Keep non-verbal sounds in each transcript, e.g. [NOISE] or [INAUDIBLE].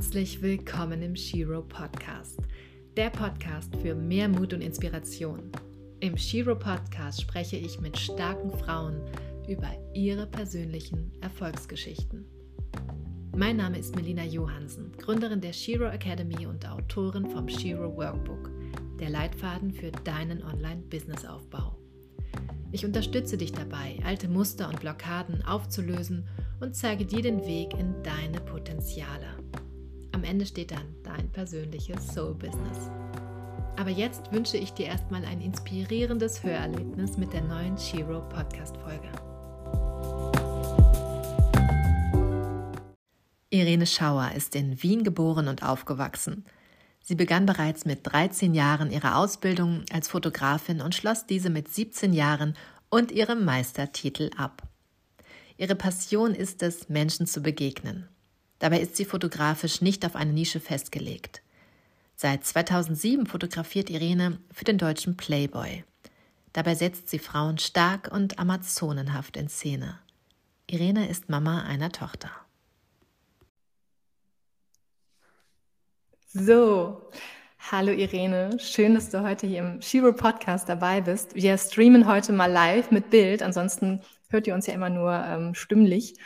Herzlich willkommen im Shiro Podcast, der Podcast für mehr Mut und Inspiration. Im Shiro Podcast spreche ich mit starken Frauen über ihre persönlichen Erfolgsgeschichten. Mein Name ist Melina Johansen, Gründerin der Shiro Academy und Autorin vom Shiro Workbook, der Leitfaden für deinen Online-Business-Aufbau. Ich unterstütze dich dabei, alte Muster und Blockaden aufzulösen und zeige dir den Weg in deine Potenziale. Am Ende steht dann dein persönliches Soul-Business. Aber jetzt wünsche ich dir erstmal ein inspirierendes Hörerlebnis mit der neuen Shiro Podcast-Folge. Irene Schauer ist in Wien geboren und aufgewachsen. Sie begann bereits mit 13 Jahren ihre Ausbildung als Fotografin und schloss diese mit 17 Jahren und ihrem Meistertitel ab. Ihre Passion ist es, Menschen zu begegnen. Dabei ist sie fotografisch nicht auf eine Nische festgelegt. Seit 2007 fotografiert Irene für den deutschen Playboy. Dabei setzt sie Frauen stark und amazonenhaft in Szene. Irene ist Mama einer Tochter. So, hallo Irene, schön, dass du heute hier im Shiro Podcast dabei bist. Wir streamen heute mal live mit Bild, ansonsten hört ihr uns ja immer nur ähm, stimmlich.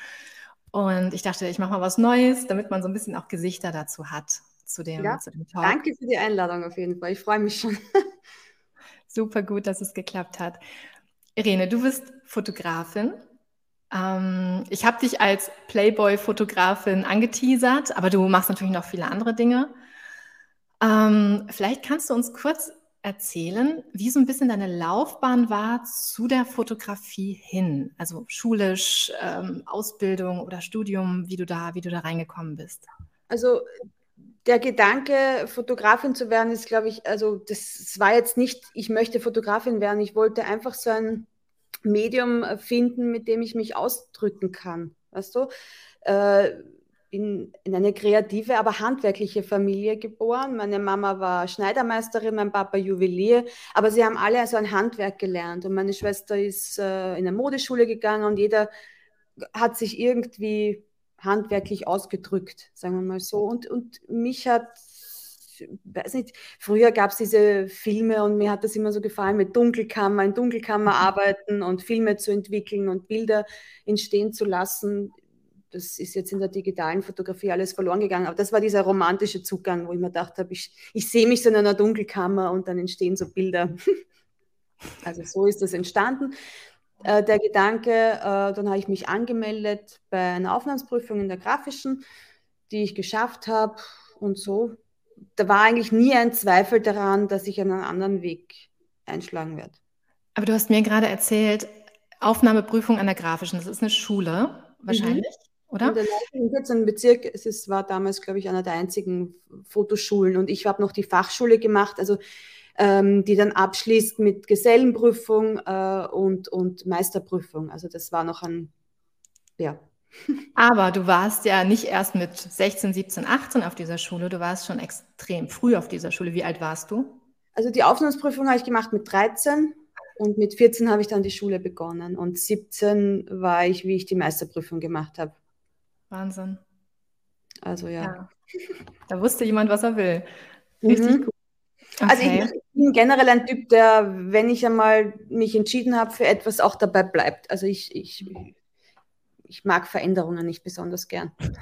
Und ich dachte, ich mache mal was Neues, damit man so ein bisschen auch Gesichter dazu hat, zu dem, ja, zu dem Talk. Danke für die Einladung auf jeden Fall. Ich freue mich schon. [LAUGHS] [LAUGHS] Super gut, dass es geklappt hat. Irene, du bist Fotografin. Ähm, ich habe dich als Playboy-Fotografin angeteasert, aber du machst natürlich noch viele andere Dinge. Ähm, vielleicht kannst du uns kurz erzählen, wie so ein bisschen deine Laufbahn war zu der Fotografie hin? Also schulisch, ähm, Ausbildung oder Studium, wie du da, wie du da reingekommen bist? Also der Gedanke, Fotografin zu werden, ist, glaube ich, also das war jetzt nicht, ich möchte Fotografin werden. Ich wollte einfach so ein Medium finden, mit dem ich mich ausdrücken kann. Weißt du? Äh, bin in eine kreative, aber handwerkliche Familie geboren. Meine Mama war Schneidermeisterin, mein Papa Juwelier, aber sie haben alle also ein Handwerk gelernt. Und meine Schwester ist äh, in eine Modeschule gegangen und jeder hat sich irgendwie handwerklich ausgedrückt, sagen wir mal so. Und, und mich hat, weiß nicht, früher gab es diese Filme und mir hat das immer so gefallen, mit Dunkelkammer, in Dunkelkammer mhm. arbeiten und Filme zu entwickeln und Bilder entstehen zu lassen das ist jetzt in der digitalen Fotografie alles verloren gegangen. Aber das war dieser romantische Zugang, wo ich mir gedacht habe, ich, ich sehe mich so in einer Dunkelkammer und dann entstehen so Bilder. [LAUGHS] Also so ist das entstanden. Äh, der Gedanke, äh, dann habe ich mich angemeldet bei einer Aufnahmsprüfung in der grafischen, die ich geschafft habe und so. Da war eigentlich nie ein Zweifel daran, dass ich einen anderen Weg einschlagen werde. Aber du hast mir gerade erzählt, Aufnahmeprüfung an der grafischen, das ist eine Schule wahrscheinlich. Mhm oder? In der Leitung, 14. Bezirk, es war damals, glaube ich, einer der einzigen Fotoschulen und ich habe noch die Fachschule gemacht, also ähm, die dann abschließt mit Gesellenprüfung äh, und, und Meisterprüfung. Also das war noch ein, ja. [LAUGHS] Aber du warst ja nicht erst mit 16, 17, 18 auf dieser Schule, du warst schon extrem früh auf dieser Schule. Wie alt warst du? Also die Aufnahmsprüfung habe ich gemacht mit 13 und mit 14 habe ich dann die Schule begonnen und 17 war ich, wie ich die Meisterprüfung gemacht habe. Wahnsinn. Also ja. ja. [LAUGHS] Da wusste jemand, was er will. Richtig mhm. gut. Okay. Also ich, ich, bin generell ein Typ, der, wenn ich einmal mich entschieden habe für etwas, auch dabei bleibt. Also ich, ich, ich mag Veränderungen nicht besonders gern. [LAUGHS]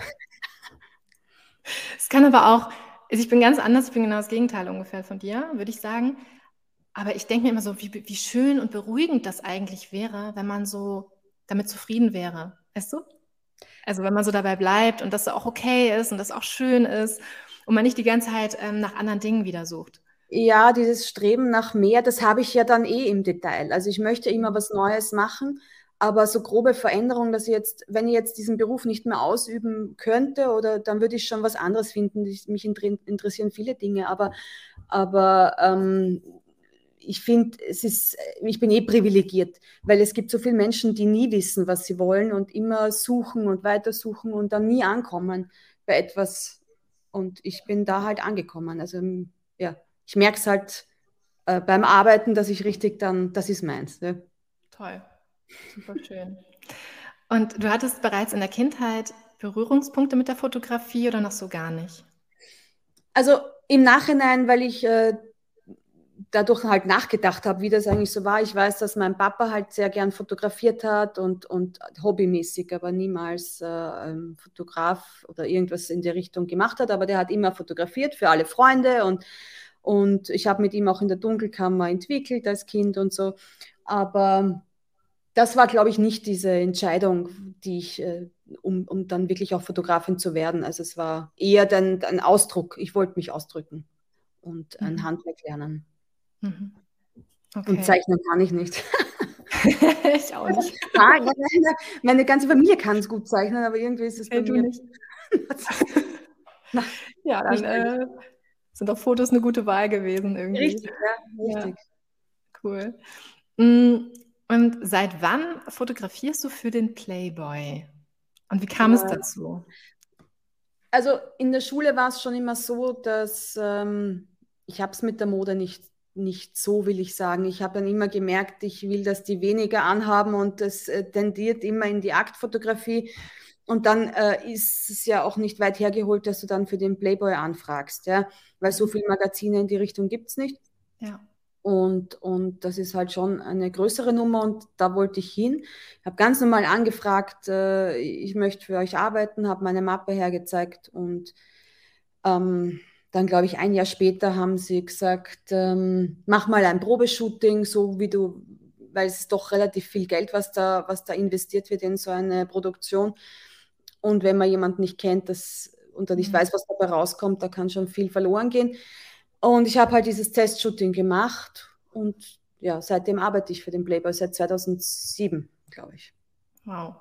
Es kann aber auch, also ich bin ganz anders, ich bin genau das Gegenteil ungefähr von dir, würde ich sagen. Aber ich denke mir immer so, wie, wie schön und beruhigend das eigentlich wäre, wenn man so damit zufrieden wäre. Weißt du? Also wenn man so dabei bleibt und das auch okay ist und das auch schön ist und man nicht die ganze Zeit ähm, nach anderen Dingen wieder sucht. Ja, dieses Streben nach mehr, das habe ich ja dann eh im Detail. Also ich möchte immer was Neues machen, aber so grobe Veränderungen, dass ich jetzt, wenn ich jetzt diesen Beruf nicht mehr ausüben könnte, oder dann würde ich schon was anderes finden. Mich interessieren viele Dinge, aber, aber ähm, ich finde, es ist, ich bin eh privilegiert, weil es gibt so viele Menschen, die nie wissen, was sie wollen und immer suchen und weitersuchen und dann nie ankommen bei etwas. Und ich bin da halt angekommen. Also ja, ich merke es halt äh, beim Arbeiten, dass ich richtig dann, das ist meins. Ja. Toll, super schön. Und du hattest bereits in der Kindheit Berührungspunkte mit der Fotografie oder noch so gar nicht? Also im Nachhinein, weil ich äh, dadurch halt nachgedacht habe, wie das eigentlich so war. Ich weiß, dass mein Papa halt sehr gern fotografiert hat und, und hobbymäßig, aber niemals äh, Fotograf oder irgendwas in die Richtung gemacht hat. Aber der hat immer fotografiert für alle Freunde und, und ich habe mit ihm auch in der Dunkelkammer entwickelt als Kind und so. Aber das war, glaube ich, nicht diese Entscheidung, die ich, äh, um, um dann wirklich auch Fotografin zu werden. Also es war eher dann ein Ausdruck. Ich wollte mich ausdrücken und ein mhm. Handwerk lernen. Mhm. Okay. Und zeichnen kann ich nicht. [LAUGHS] ich auch nicht. [LAUGHS] meine, meine, ganze Familie kann es gut zeichnen, aber irgendwie ist es bei mir nicht. [LAUGHS] ja, dann äh, sind doch Fotos eine gute Wahl gewesen irgendwie. Richtig, ja, richtig. Ja. Cool. Mm, und seit wann fotografierst du für den Playboy? Und wie kam äh, es dazu? Also in der Schule war es schon immer so, dass ähm, ich habe es mit der Mode nicht nicht so, will ich sagen. Ich habe dann immer gemerkt, ich will, dass die weniger anhaben und das äh, tendiert immer in die Aktfotografie. Und dann äh, ist es ja auch nicht weit hergeholt, dass du dann für den Playboy anfragst, ja, weil so viele Magazine in die Richtung gibt es nicht. Ja. Und, und das ist halt schon eine größere Nummer und da wollte ich hin. Ich habe ganz normal angefragt, äh, ich möchte für euch arbeiten, habe meine Mappe hergezeigt und ähm, dann, glaube ich, ein Jahr später haben sie gesagt, ähm, mach mal ein Probeshooting, so wie du, weil es ist doch relativ viel Geld, was da, was da investiert wird in so eine Produktion. Und wenn man jemanden nicht kennt das, und dann nicht mhm. weiß, was dabei rauskommt, da kann schon viel verloren gehen. Und ich habe halt dieses Testshooting gemacht und ja, seitdem arbeite ich für den Playboy seit 2007, glaube ich. Wow.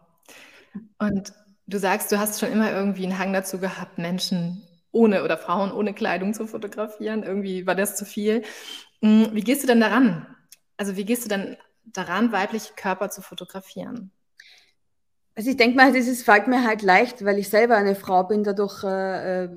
Und du sagst, du hast schon immer irgendwie einen Hang dazu gehabt, Menschen ohne oder Frauen ohne Kleidung zu fotografieren. Irgendwie war das zu viel. Hm, wie gehst du denn daran? Also wie gehst du denn daran, weibliche Körper zu fotografieren? Also ich denke mal, das ist, fällt mir halt leicht, weil ich selber eine Frau bin, dadurch, äh, äh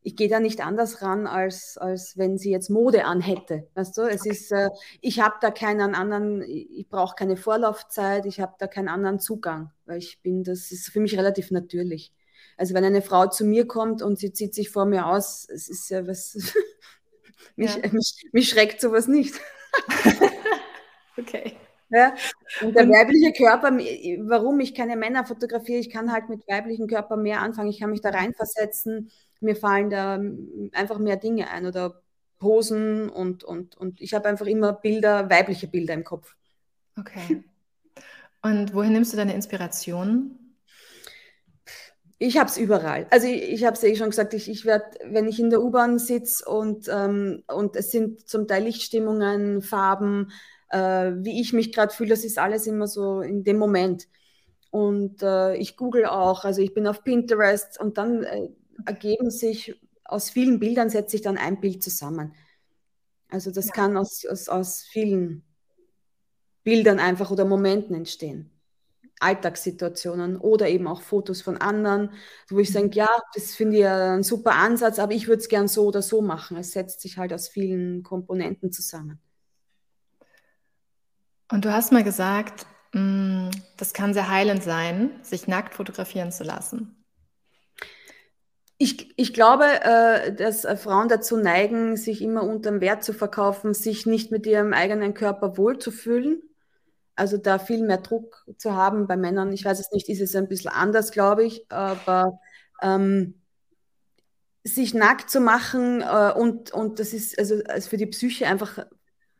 ich gehe da nicht anders ran, als, als wenn sie jetzt Mode anhätte. Weißt du, es okay. ist, äh, ich habe da keinen anderen, ich brauche keine Vorlaufzeit, ich habe da keinen anderen Zugang, weil ich bin, das ist für mich relativ natürlich. Also wenn eine Frau zu mir kommt und sie zieht sich vor mir aus, es ist ja was, [LAUGHS] mich, ja. mich, mich schreckt sowas nicht. [LAUGHS] okay. Ja, und der weibliche Körper, warum ich keine Männer fotografiere, ich kann halt mit weiblichen Körper mehr anfangen, ich kann mich da reinversetzen, mir fallen da einfach mehr Dinge ein oder Posen und, und, und ich habe einfach immer Bilder, weibliche Bilder im Kopf. Okay. Und wohin nimmst du deine Inspiration? Ich habe es überall. Also ich, ich habe es eh schon gesagt, ich, ich werde, wenn ich in der U-Bahn sitze und, ähm, und es sind zum Teil Lichtstimmungen, Farben, äh, wie ich mich gerade fühle, das ist alles immer so in dem Moment. Und äh, ich google auch, also ich bin auf Pinterest und dann äh, ergeben sich aus vielen Bildern, setze ich dann ein Bild zusammen. Also das ja. kann aus, aus, aus vielen Bildern einfach oder Momenten entstehen. Alltagssituationen oder eben auch Fotos von anderen, wo ich sage, ja, das finde ich ein super Ansatz, aber ich würde es gern so oder so machen. Es setzt sich halt aus vielen Komponenten zusammen. Und du hast mal gesagt, mm, das kann sehr heilend sein, sich nackt fotografieren zu lassen. Ich, ich glaube, äh, dass Frauen dazu neigen, sich immer unterm Wert zu verkaufen, sich nicht mit ihrem eigenen Körper wohlzufühlen also da viel mehr Druck zu haben bei Männern. Ich weiß es nicht, ist es ein bisschen anders, glaube ich, aber ähm, sich nackt zu machen äh, und, und das ist also, also für die Psyche einfach,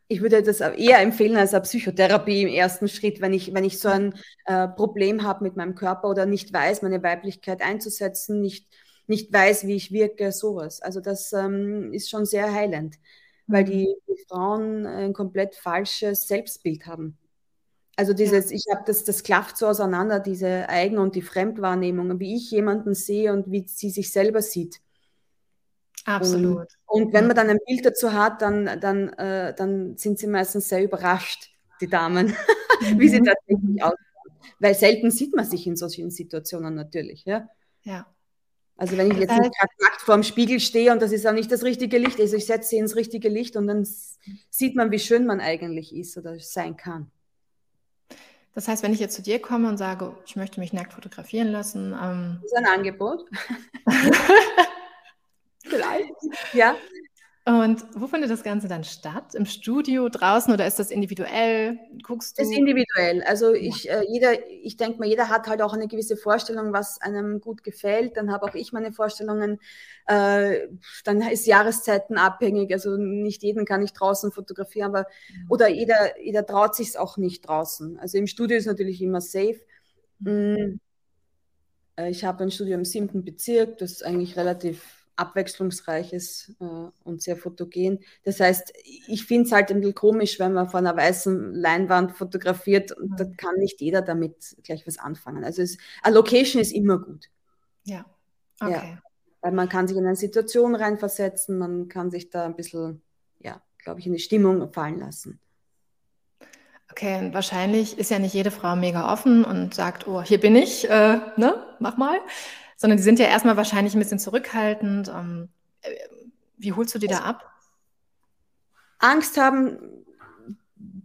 ich würde das eher empfehlen als eine Psychotherapie im ersten Schritt, wenn ich, wenn ich so ein äh, Problem habe mit meinem Körper oder nicht weiß, meine Weiblichkeit einzusetzen, nicht, nicht weiß, wie ich wirke, sowas. Also das ähm, ist schon sehr heilend, weil mhm. die, die Frauen ein komplett falsches Selbstbild haben. Also dieses, ja. ich habe das, das klafft so auseinander, diese Eigen- und die Fremdwahrnehmung, wie ich jemanden sehe und wie sie sich selber sieht. Absolut. Und, und wenn man dann ein Bild dazu hat, dann, dann, äh, dann sind sie meistens sehr überrascht, die Damen, mhm. [LAUGHS] wie sie mhm. tatsächlich aussehen. Weil selten sieht man sich in solchen Situationen natürlich. Ja. ja. Also wenn ich jetzt nicht nackt vor dem Spiegel stehe und das ist auch nicht das richtige Licht, also ich setze sie ins richtige Licht und dann sieht man, wie schön man eigentlich ist oder sein kann. Das heißt, wenn ich jetzt zu dir komme und sage, ich möchte mich nackt fotografieren lassen. Ähm das ist ein Angebot. [LAUGHS] Vielleicht. Ja. Und wo findet das Ganze dann statt? Im Studio, draußen oder ist das individuell? Guckst du? Das ist individuell. Also ich, äh, jeder, ich denke mal, jeder hat halt auch eine gewisse Vorstellung, was einem gut gefällt. Dann habe auch ich meine Vorstellungen. Äh, dann ist Jahreszeiten abhängig. Also nicht jeden kann ich draußen fotografieren, aber mhm. oder jeder, jeder traut sich es auch nicht draußen. Also im Studio ist natürlich immer safe. Mhm. Äh, ich habe ein Studio im siebten Bezirk, das ist eigentlich relativ abwechslungsreich ist äh, und sehr fotogen. Das heißt, ich finde es halt ein bisschen komisch, wenn man von einer weißen Leinwand fotografiert und mhm. da kann nicht jeder damit gleich was anfangen. Also es, a Location ist immer gut. Ja. Okay. Ja, weil man kann sich in eine Situation reinversetzen, man kann sich da ein bisschen, ja, glaube ich, in die Stimmung fallen lassen. Okay, und wahrscheinlich ist ja nicht jede Frau mega offen und sagt, oh, hier bin ich, äh, ne, mach mal sondern die sind ja erstmal wahrscheinlich ein bisschen zurückhaltend. Ähm, äh, wie holst du die da ab? Angst haben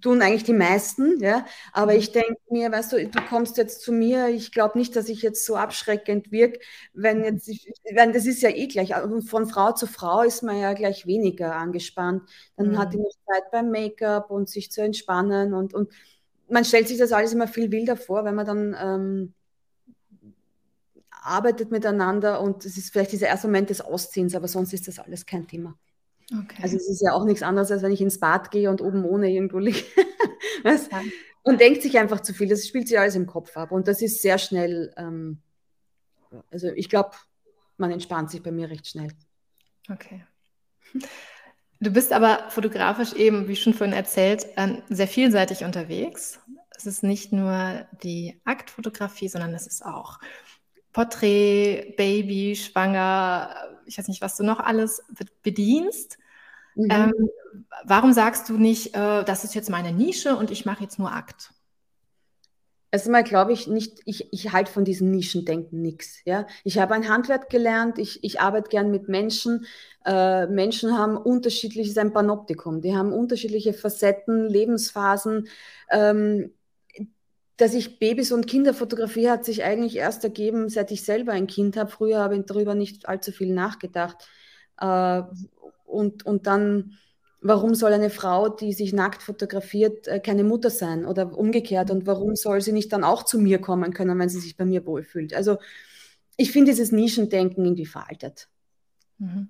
tun eigentlich die meisten, ja. Aber mhm. ich denke mir, weißt du, du kommst jetzt zu mir, ich glaube nicht, dass ich jetzt so abschreckend wirke, wenn jetzt, wenn das ist ja eh gleich, also von Frau zu Frau ist man ja gleich weniger angespannt. Dann mhm. hat die noch Zeit beim Make-up und sich zu entspannen und, und man stellt sich das alles immer viel wilder vor, wenn man dann ähm, arbeitet miteinander und es ist vielleicht dieser erste Moment des Ausziehens, aber sonst ist das alles kein Thema. Okay. Also es ist ja auch nichts anderes, als wenn ich ins Bad gehe und oben ohne irgendwo liege. [LAUGHS] und denkt sich einfach zu viel. Das spielt sich alles im Kopf ab. Und das ist sehr schnell, ähm, also ich glaube, man entspannt sich bei mir recht schnell. Okay. Du bist aber fotografisch eben, wie schon vorhin erzählt, ähm, sehr vielseitig unterwegs. Es ist nicht nur die Aktfotografie, sondern es ist auch Porträt, Baby, Schwanger, ich weiß nicht, was du noch alles bedienst. Mhm. Ähm, warum sagst du nicht, äh, das ist jetzt meine Nische und ich mache jetzt nur Akt? Erstmal glaube ich nicht, ich, ich halte von diesem Nischendenken nichts. Ja? Ich habe ein Handwerk gelernt, ich, ich arbeite gern mit Menschen. Äh, Menschen haben unterschiedliches, ein Panoptikum, die haben unterschiedliche Facetten, Lebensphasen. Ähm, dass ich Babys und Kinder fotografiere, hat sich eigentlich erst ergeben, seit ich selber ein Kind habe. Früher habe ich darüber nicht allzu viel nachgedacht. Äh, und, und dann, warum soll eine Frau, die sich nackt fotografiert, äh, keine Mutter sein oder umgekehrt? Und warum soll sie nicht dann auch zu mir kommen können, wenn sie sich bei mir wohlfühlt? Also ich finde dieses Nischendenken irgendwie veraltet. Mhm.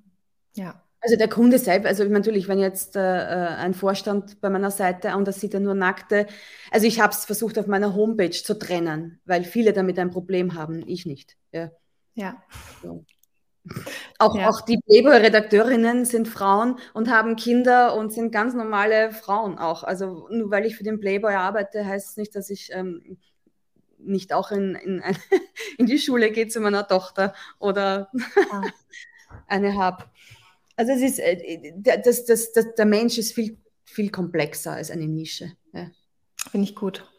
Ja. Also der Kunde selbst, also natürlich, wenn jetzt äh, äh, ein Vorstand bei meiner Seite und das sieht er nur nackte, also ich habe es versucht auf meiner Homepage zu trennen, weil viele damit ein Problem haben, ich nicht. Ja. ja. So. Auch, ja. auch die Playboy-Redakteurinnen sind Frauen und haben Kinder und sind ganz normale Frauen auch. Also nur weil ich für den Playboy arbeite, heißt es nicht, dass ich ähm, nicht auch in, in, [LAUGHS] in, die Schule gehe zu meiner Tochter oder ah. [LAUGHS] eine habe. Also es ist, äh, das, das, das, der Mensch ist viel, viel komplexer als eine Nische. Ja. Finde ich gut.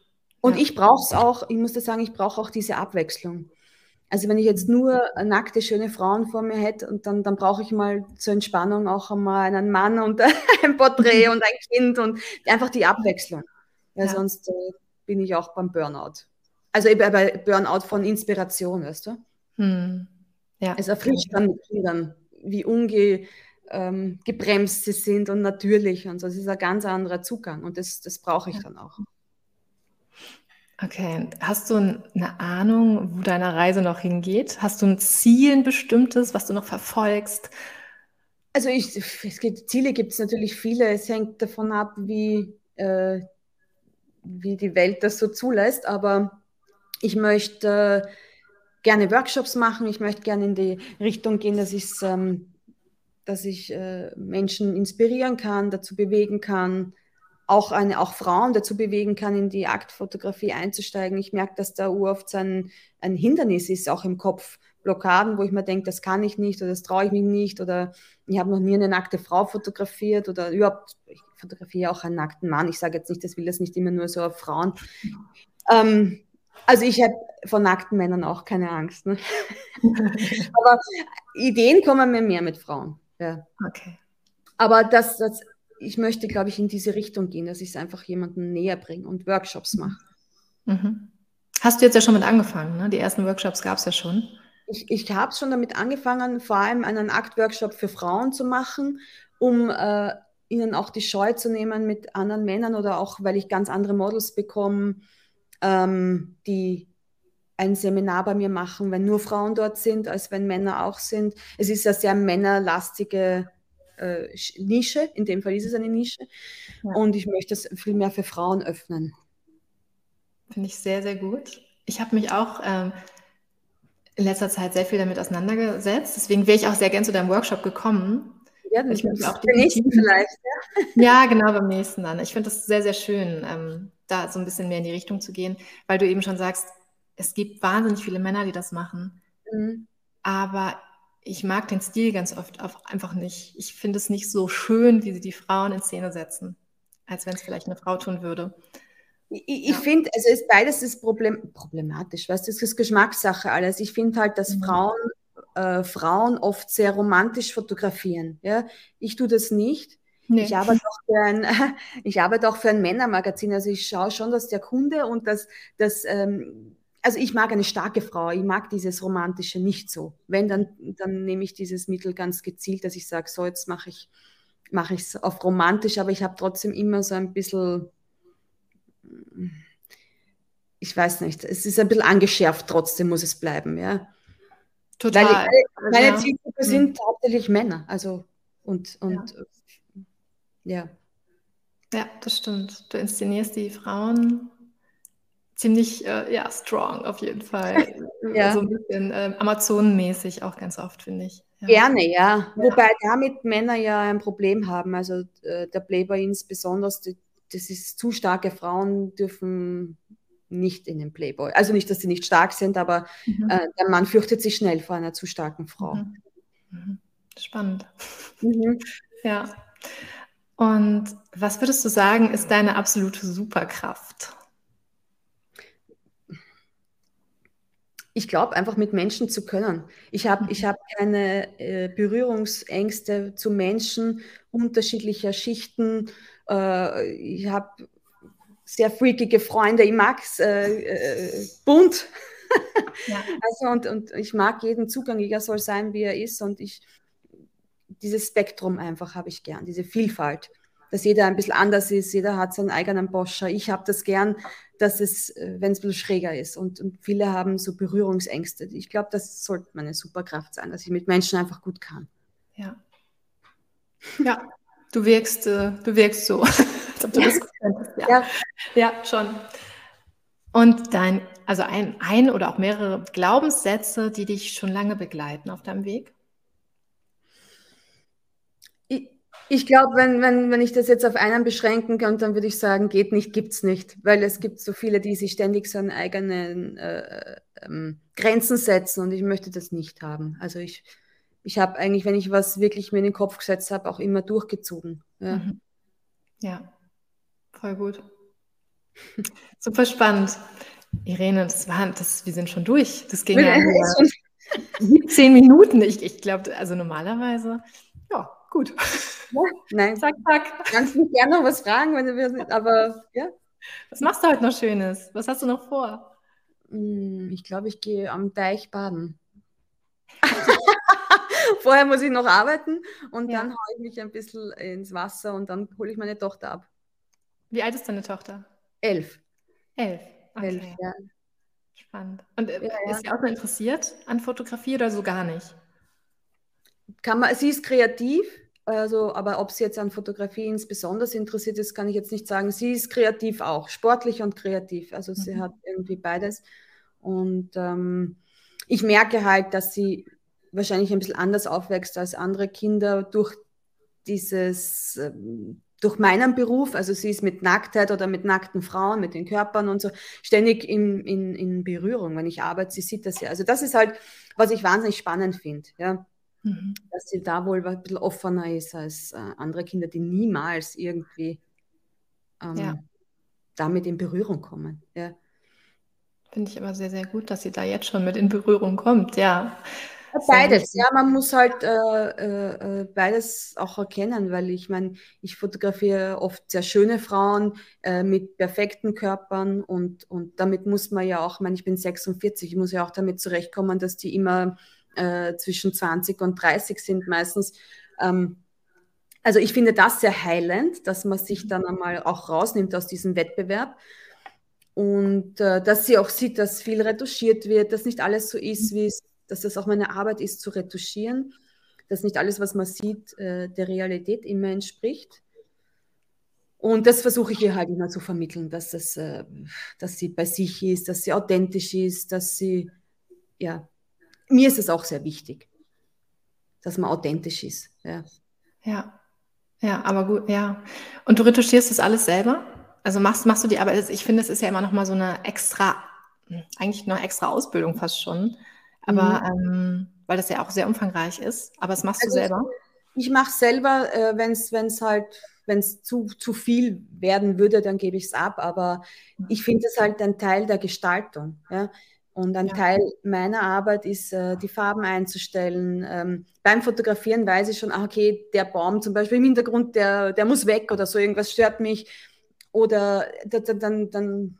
Und ja. ich brauche es auch, ich muss da sagen, ich brauche auch diese Abwechslung. Also wenn ich jetzt nur nackte, schöne Frauen vor mir hätte und dann, dann brauche ich mal zur Entspannung auch einmal einen Mann und [LAUGHS] ein Porträt und ein Kind und einfach die Abwechslung. Weil ja. sonst äh, bin ich auch beim Burnout. Also bei Burnout von Inspiration, weißt du? Hm. Ja. Es erfrischt dann mit Kindern, wie unge, ähm, gebremst sie sind und natürlich und so. Das ist ein ganz anderer Zugang und das, das brauche ich dann auch. Okay, hast du eine Ahnung, wo deine Reise noch hingeht? Hast du ein Ziel, ein bestimmtes, was du noch verfolgst? Also ich, es gibt, Ziele gibt es natürlich viele. Es hängt davon ab, wie, äh, wie die Welt das so zulässt. Aber ich möchte gerne Workshops machen. Ich möchte gerne in die Richtung gehen, dass ähm, dass ich äh, Menschen inspirieren kann, dazu bewegen kann, auch, eine, auch Frauen dazu bewegen kann, in die Aktfotografie einzusteigen. Ich merke, dass da oft ein, ein Hindernis ist, auch im Kopf. Blockaden, wo ich mir denke, das kann ich nicht oder das traue ich mich nicht oder ich habe noch nie eine nackte Frau fotografiert oder überhaupt, ich fotografiere auch einen nackten Mann. Ich sage jetzt nicht, das will das nicht immer nur so auf Frauen. Ähm, also ich habe vor nackten Männern auch keine Angst. Ne? [LAUGHS] Aber Ideen kommen mir mehr mit Frauen. Ja. Okay. Aber das, das, ich möchte, glaube ich, in diese Richtung gehen, dass ich es einfach jemandem näher bringe und Workshops mache. Mhm. Hast du jetzt ja schon mit angefangen, ne? Die ersten Workshops gab es ja schon. Ich, ich habe schon damit angefangen, vor allem einen Aktworkshop für Frauen zu machen, um äh, ihnen auch die Scheu zu nehmen mit anderen Männern oder auch, weil ich ganz andere Models bekomme, ähm, die ein Seminar bei mir machen, wenn nur Frauen dort sind, als wenn Männer auch sind. Es ist eine sehr männerlastige äh, Nische, in dem Fall ist es eine Nische. Ja. Und ich möchte es viel mehr für Frauen öffnen. Finde ich sehr, sehr gut. Ich habe mich auch ähm, in letzter Zeit sehr viel damit auseinandergesetzt. Deswegen wäre ich auch sehr gern zu deinem Workshop gekommen. Ja, ich auch beim nächsten vielleicht. Ja. ja, genau, beim nächsten dann. Ich finde das sehr, sehr schön, ähm, da so ein bisschen mehr in die Richtung zu gehen, weil du eben schon sagst, es gibt wahnsinnig viele Männer, die das machen. Mhm. Aber ich mag den Stil ganz oft einfach nicht. Ich finde es nicht so schön, wie sie die Frauen in Szene setzen, als wenn es vielleicht eine Frau tun würde. Ich, ja. finde, also ist beides ist Problem, problematisch, weißt du, das ist Geschmackssache alles. Ich finde halt, dass mhm. Frauen, äh, Frauen oft sehr romantisch fotografieren. Ja? Ich tue das nicht. Nee. Ich, arbeite auch für ein, [LAUGHS] ich arbeite auch für ein Männermagazin. Also ich schaue schon, dass der Kunde und das, das ähm, also ich mag eine starke Frau, ich mag dieses Romantische nicht so. Wenn, dann, dann nehme ich dieses Mittel ganz gezielt, dass ich sage, so jetzt mache ich mache ich es auf romantisch, aber ich habe trotzdem immer so ein bisschen, ich weiß nicht, es ist ein bisschen angeschärft, trotzdem muss es bleiben, ja. Total. Weil ich, meine, meine ja. Zielgruppe hm. sind hauptsächlich Männer, also und, und ja. Ja. Ja, das stimmt. Du inszenierst die Frauen ziemlich äh, ja, strong auf jeden Fall. [LAUGHS] ja. So ein bisschen äh, Amazonenmäßig auch ganz oft, finde ich. Ja. Gerne, ja. ja. Wobei damit Männer ja ein Problem haben. Also äh, der Playboy insbesondere, das ist zu starke Frauen dürfen nicht in den Playboy. Also nicht, dass sie nicht stark sind, aber mhm. äh, der Mann fürchtet sich schnell vor einer zu starken Frau. Mhm. Mhm. Spannend. Mhm. Ja. Und was würdest du sagen, ist deine absolute Superkraft? ich glaube, einfach mit Menschen zu können. Ich habe ich mhm. hab keine äh, Berührungsängste zu Menschen unterschiedlicher Schichten. Äh, ich habe sehr freakige Freunde. Ich mag es äh, äh, bunt. Ja. [LAUGHS] also und, und ich mag jeden Zugang. Jeder soll sein, wie er ist. Und ich, dieses Spektrum einfach habe ich gern, diese Vielfalt dass jeder ein bisschen anders ist, jeder hat seinen eigenen Boscher. Ich habe das gern, dass es, äh, wenn es ein bisschen schräger ist. Und, und viele haben so Berührungsängste. Ich glaube, das sollte meine Superkraft sein, dass ich mit Menschen einfach gut kann. Ja. Ja, du wirkst, äh, du wirkst so. [LAUGHS] ja. Ja. ja. ja, schon. Und dein, also ein, ein oder auch mehrere Glaubenssätze, die dich schon lange begleiten auf deinem Weg? Ich glaube, wenn, wenn, wenn ich das jetzt auf einen beschränken kann, dann würde ich sagen, geht nicht, gibt es nicht. Weil es gibt so viele, die sich ständig so an eigenen äh, ähm, Grenzen setzen und ich möchte das nicht haben. Also ich, ich habe eigentlich, wenn ich was wirklich mir in den Kopf gesetzt habe, auch immer durchgezogen. Ja, mhm. ja. voll gut. Super spannend. Irene, das war, das, wir sind schon durch. Das ging ja zehn Minuten. Ich, ich glaube, also normalerweise, ja, gut. Ja, nein. Zack, zack. Kannst mich gerne noch was fragen, wenn du willst, aber ja. Was machst du heute noch Schönes? Was hast du noch vor? Hm, ich glaube, ich gehe am Deich baden. [LAUGHS] Vorher muss ich noch arbeiten und ja. dann haue ich mich ein bisschen ins Wasser und dann hole ich meine Tochter ab. Wie alt ist deine Tochter? Elf. Elf. Okay. Elf, ja. Spannend. Und äh, ja, ist sie auch noch interessiert an Fotografie oder so gar nicht? Kann man, sie ist kreativ, also, aber ob sie jetzt an Fotografie insbesondere interessiert ist, kann ich jetzt nicht sagen. Sie ist kreativ auch, sportlich und kreativ. Also mhm. sie hat irgendwie beides. Und ähm, ich merke halt, dass sie wahrscheinlich ein bisschen anders aufwächst als andere Kinder durch dieses, ähm, durch meinen Beruf. Also sie ist mit Nacktheit oder mit nackten Frauen, mit den Körpern und so ständig in, in, in Berührung. Wenn ich arbeite, sie sieht das ja. Also das ist halt, was ich wahnsinnig spannend finde. Ja Mhm. Dass sie da wohl ein bisschen offener ist als äh, andere Kinder, die niemals irgendwie ähm, ja. damit in Berührung kommen. Ja. Finde ich aber sehr, sehr gut, dass sie da jetzt schon mit in Berührung kommt, ja. Beides, ja, man muss halt äh, äh, äh, beides auch erkennen, weil ich meine, ich fotografiere oft sehr schöne Frauen äh, mit perfekten Körpern und, und damit muss man ja auch, ich meine, ich bin 46, ich muss ja auch damit zurechtkommen, dass die immer äh, zwischen 20 und 30 sind meistens. Ähm, also ich finde das sehr heilend, dass man sich dann einmal auch rausnimmt aus diesem Wettbewerb und äh, dass sie auch sieht, dass viel retuschiert wird, dass nicht alles so ist, wie es, dass das auch meine Arbeit ist, zu retuschieren, dass nicht alles, was man sieht, äh, der Realität immer entspricht. Und das versuche ich ihr halt immer zu vermitteln, dass, das, äh, dass sie bei sich ist, dass sie authentisch ist, dass sie, ja, mir ist es auch sehr wichtig, dass man authentisch ist. Ja. ja, ja, aber gut, ja. Und du retuschierst das alles selber? Also machst, machst du die Arbeit, also ich finde, es ist ja immer noch mal so eine extra, eigentlich noch extra Ausbildung fast schon. Aber mhm. ähm, weil das ja auch sehr umfangreich ist. Aber das machst also du selber? Ich, ich mache selber, äh, wenn es halt, wenn es zu, zu viel werden würde, dann gebe ich es ab. Aber ich finde es halt ein Teil der Gestaltung. Ja? Und ein ja. Teil meiner Arbeit ist, äh, die Farben einzustellen. Ähm, beim Fotografieren weiß ich schon, ach, okay, der Baum zum Beispiel im Hintergrund, der, der muss weg oder so, irgendwas stört mich. Oder dann, dann, dann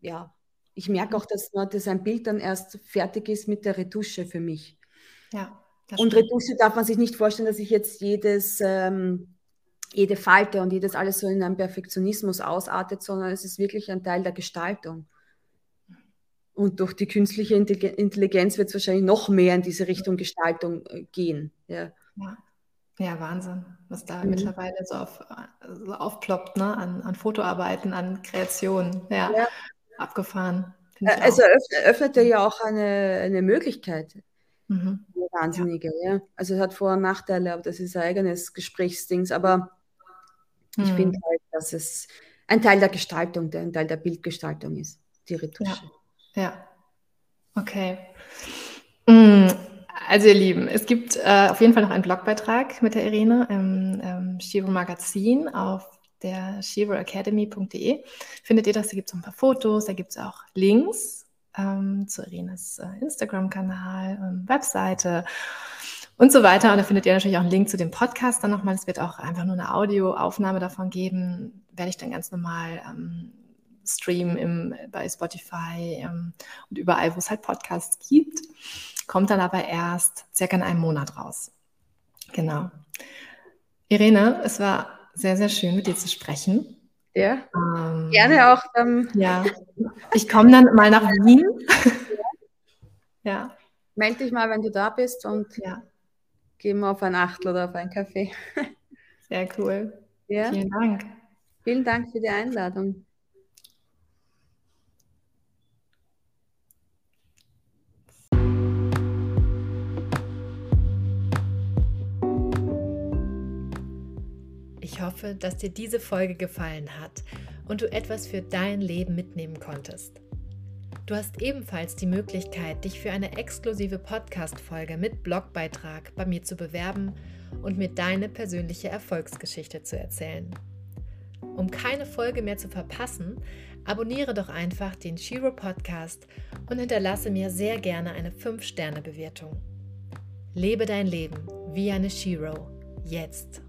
ja, ich merke auch, dass, dass ein Bild dann erst fertig ist mit der Retusche für mich. Ja. Und Retusche darf man sich nicht vorstellen, dass ich jetzt jedes, ähm, jede Falte und jedes alles so in einem Perfektionismus ausartet, sondern es ist wirklich ein Teil der Gestaltung. Und durch die künstliche Intelligenz wird es wahrscheinlich noch mehr in diese Richtung Gestaltung äh, gehen. Ja. ja. Ja, Wahnsinn, was da mhm. mittlerweile so, auf, so aufploppt, ne? An, an Fotoarbeiten, an Kreationen. Ja, ja. abgefahren. Also öffnet, öffnet ja auch eine, eine Möglichkeit. Mhm. Eine wahnsinnige, ja. ja. Also es hat Vor- und Nachteile, aber das ist ein eigenes Gesprächsdings. Aber mhm. ich finde halt, dass es ein Teil der Gestaltung, ein Teil der Bildgestaltung ist, die Retusche. Ja, ja. okay. Mhm. Also ihr Lieben, es gibt äh, auf jeden Fall noch einen Blogbeitrag mit der Irene im ähm, Shiro Magazin auf der shiroacademy.de. Findet ihr das? Da gibt es ein paar Fotos, da gibt es auch Links ähm, zu Irenes äh, Instagram-Kanal, ähm, Webseite und so weiter. Und da findet ihr natürlich auch einen Link zu dem Podcast dann nochmal. Es wird auch einfach nur eine Audioaufnahme davon geben. Werde ich dann ganz normal streamen im, bei Spotify ähm, und überall, wo es halt Podcasts gibt kommt dann aber erst circa in einem Monat raus. Genau. Irene, es war sehr, sehr schön, mit dir zu sprechen. Ja. Ähm, Gerne auch. Ähm, ja. Ich komme dann mal nach Wien. [LAUGHS] ja. Meld dich mal, wenn du da bist und ja. gehen wir auf ein Achtel oder auf einen Kaffee. Sehr cool. Ja. Vielen Dank. Vielen Dank für die Einladung. Ich hoffe, dass dir diese Folge gefallen hat und du etwas für dein Leben mitnehmen konntest. Du hast ebenfalls die Möglichkeit, dich für eine exklusive Podcast-Folge mit Blogbeitrag bei mir zu bewerben und mir deine persönliche Erfolgsgeschichte zu erzählen. Um keine Folge mehr zu verpassen, abonniere doch einfach den Shiro Podcast und hinterlasse mir sehr gerne eine 5-Sterne-Bewertung. Lebe dein Leben wie eine Shiro. Jetzt.